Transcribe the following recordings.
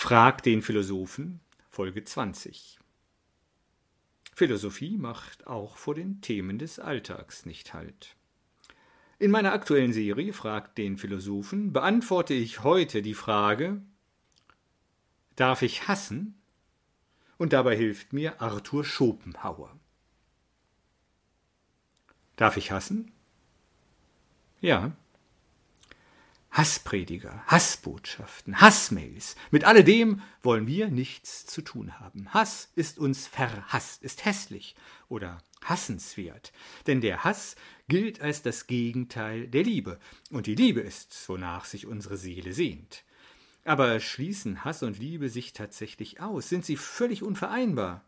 Frag den Philosophen, Folge 20. Philosophie macht auch vor den Themen des Alltags nicht Halt. In meiner aktuellen Serie Frag den Philosophen beantworte ich heute die Frage, darf ich hassen? Und dabei hilft mir Arthur Schopenhauer. Darf ich hassen? Ja. Hassprediger, Hassbotschaften, Hassmails, mit alledem wollen wir nichts zu tun haben. Hass ist uns verhasst, ist hässlich oder hassenswert, denn der Hass gilt als das Gegenteil der Liebe, und die Liebe ist, wonach sich unsere Seele sehnt. Aber schließen Hass und Liebe sich tatsächlich aus? Sind sie völlig unvereinbar?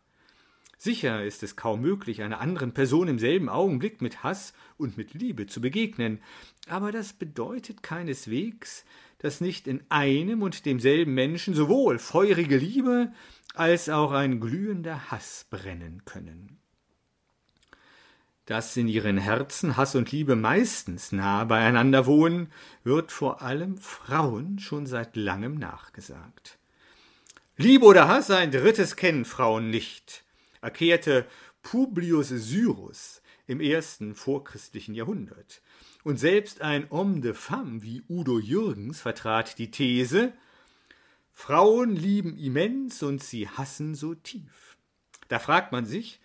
Sicher ist es kaum möglich, einer anderen Person im selben Augenblick mit Hass und mit Liebe zu begegnen, aber das bedeutet keineswegs, dass nicht in einem und demselben Menschen sowohl feurige Liebe als auch ein glühender Hass brennen können. Dass in ihren Herzen Hass und Liebe meistens nah beieinander wohnen, wird vor allem Frauen schon seit langem nachgesagt. Liebe oder Hass, ein drittes kennen Frauen nicht erklärte Publius Syrus im ersten vorchristlichen Jahrhundert. Und selbst ein Homme de femme wie Udo Jürgens vertrat die These, Frauen lieben immens und sie hassen so tief. Da fragt man sich,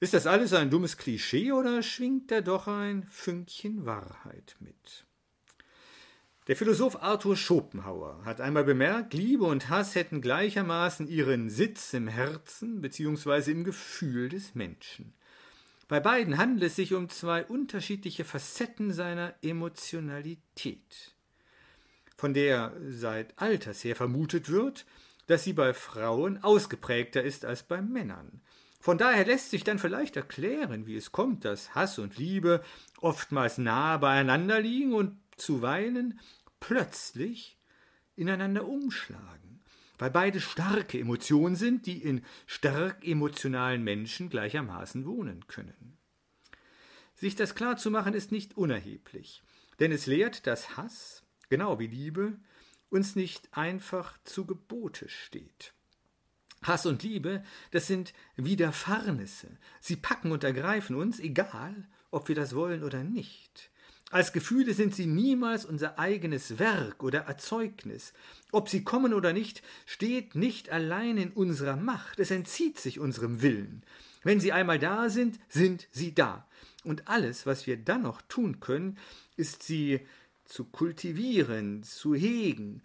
ist das alles ein dummes Klischee oder schwingt da doch ein Fünkchen Wahrheit mit? Der Philosoph Arthur Schopenhauer hat einmal bemerkt, Liebe und Hass hätten gleichermaßen ihren Sitz im Herzen bzw. im Gefühl des Menschen. Bei beiden handelt es sich um zwei unterschiedliche Facetten seiner Emotionalität, von der seit Alters her vermutet wird, dass sie bei Frauen ausgeprägter ist als bei Männern. Von daher lässt sich dann vielleicht erklären, wie es kommt, dass Hass und Liebe oftmals nahe beieinander liegen und zuweilen plötzlich ineinander umschlagen, weil beide starke Emotionen sind, die in stark emotionalen Menschen gleichermaßen wohnen können. Sich das klar zu machen ist nicht unerheblich, denn es lehrt, dass Hass, genau wie Liebe, uns nicht einfach zu Gebote steht. Hass und Liebe, das sind Widerfahrnisse. Sie packen und ergreifen uns, egal, ob wir das wollen oder nicht. Als Gefühle sind sie niemals unser eigenes Werk oder Erzeugnis. Ob sie kommen oder nicht, steht nicht allein in unserer Macht, es entzieht sich unserem Willen. Wenn sie einmal da sind, sind sie da. Und alles, was wir dann noch tun können, ist sie zu kultivieren, zu hegen,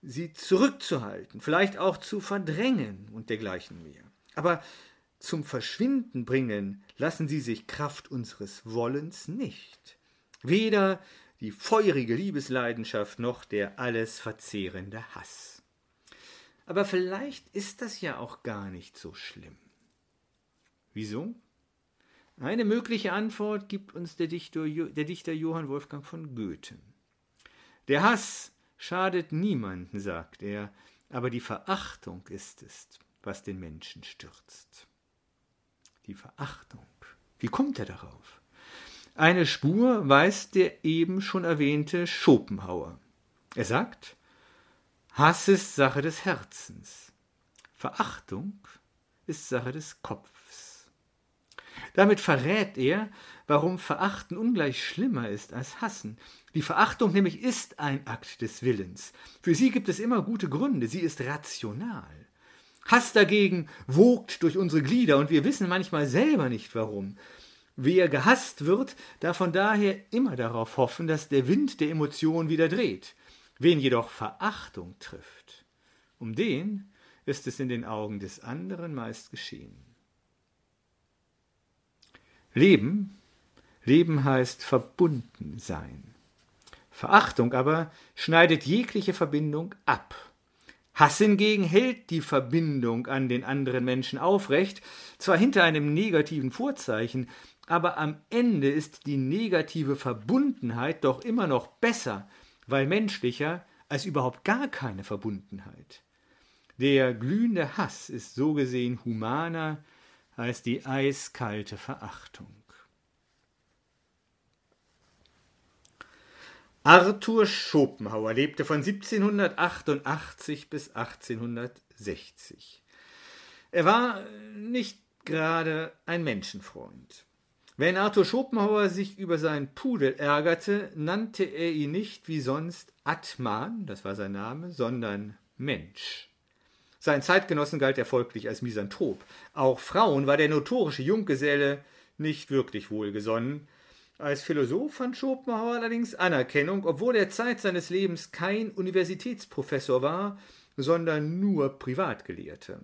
sie zurückzuhalten, vielleicht auch zu verdrängen und dergleichen mehr. Aber zum Verschwinden bringen lassen sie sich Kraft unseres Wollens nicht. Weder die feurige Liebesleidenschaft noch der alles verzehrende Hass. Aber vielleicht ist das ja auch gar nicht so schlimm. Wieso? Eine mögliche Antwort gibt uns der Dichter, der Dichter Johann Wolfgang von Goethe. Der Hass schadet niemanden, sagt er, aber die Verachtung ist es, was den Menschen stürzt. Die Verachtung. Wie kommt er darauf? Eine Spur weist der eben schon erwähnte Schopenhauer. Er sagt, Hass ist Sache des Herzens, Verachtung ist Sache des Kopfs. Damit verrät er, warum Verachten ungleich schlimmer ist als Hassen. Die Verachtung nämlich ist ein Akt des Willens. Für sie gibt es immer gute Gründe, sie ist rational. Hass dagegen wogt durch unsere Glieder und wir wissen manchmal selber nicht warum. Wer gehasst wird, darf von daher immer darauf hoffen, dass der Wind der Emotion wieder dreht. Wen jedoch Verachtung trifft, um den ist es in den Augen des anderen meist geschehen. Leben, Leben heißt verbunden sein. Verachtung aber schneidet jegliche Verbindung ab. Hass hingegen hält die Verbindung an den anderen Menschen aufrecht, zwar hinter einem negativen Vorzeichen, aber am Ende ist die negative Verbundenheit doch immer noch besser, weil menschlicher als überhaupt gar keine Verbundenheit. Der glühende Hass ist so gesehen humaner als die eiskalte Verachtung. Arthur Schopenhauer lebte von 1788 bis 1860. Er war nicht gerade ein Menschenfreund. Wenn Arthur Schopenhauer sich über seinen Pudel ärgerte, nannte er ihn nicht wie sonst Atman, das war sein Name, sondern Mensch. Seinen Zeitgenossen galt er folglich als Misanthrop. Auch Frauen war der notorische Junggeselle nicht wirklich wohlgesonnen. Als Philosoph fand Schopenhauer allerdings Anerkennung, obwohl er Zeit seines Lebens kein Universitätsprofessor war, sondern nur Privatgelehrte.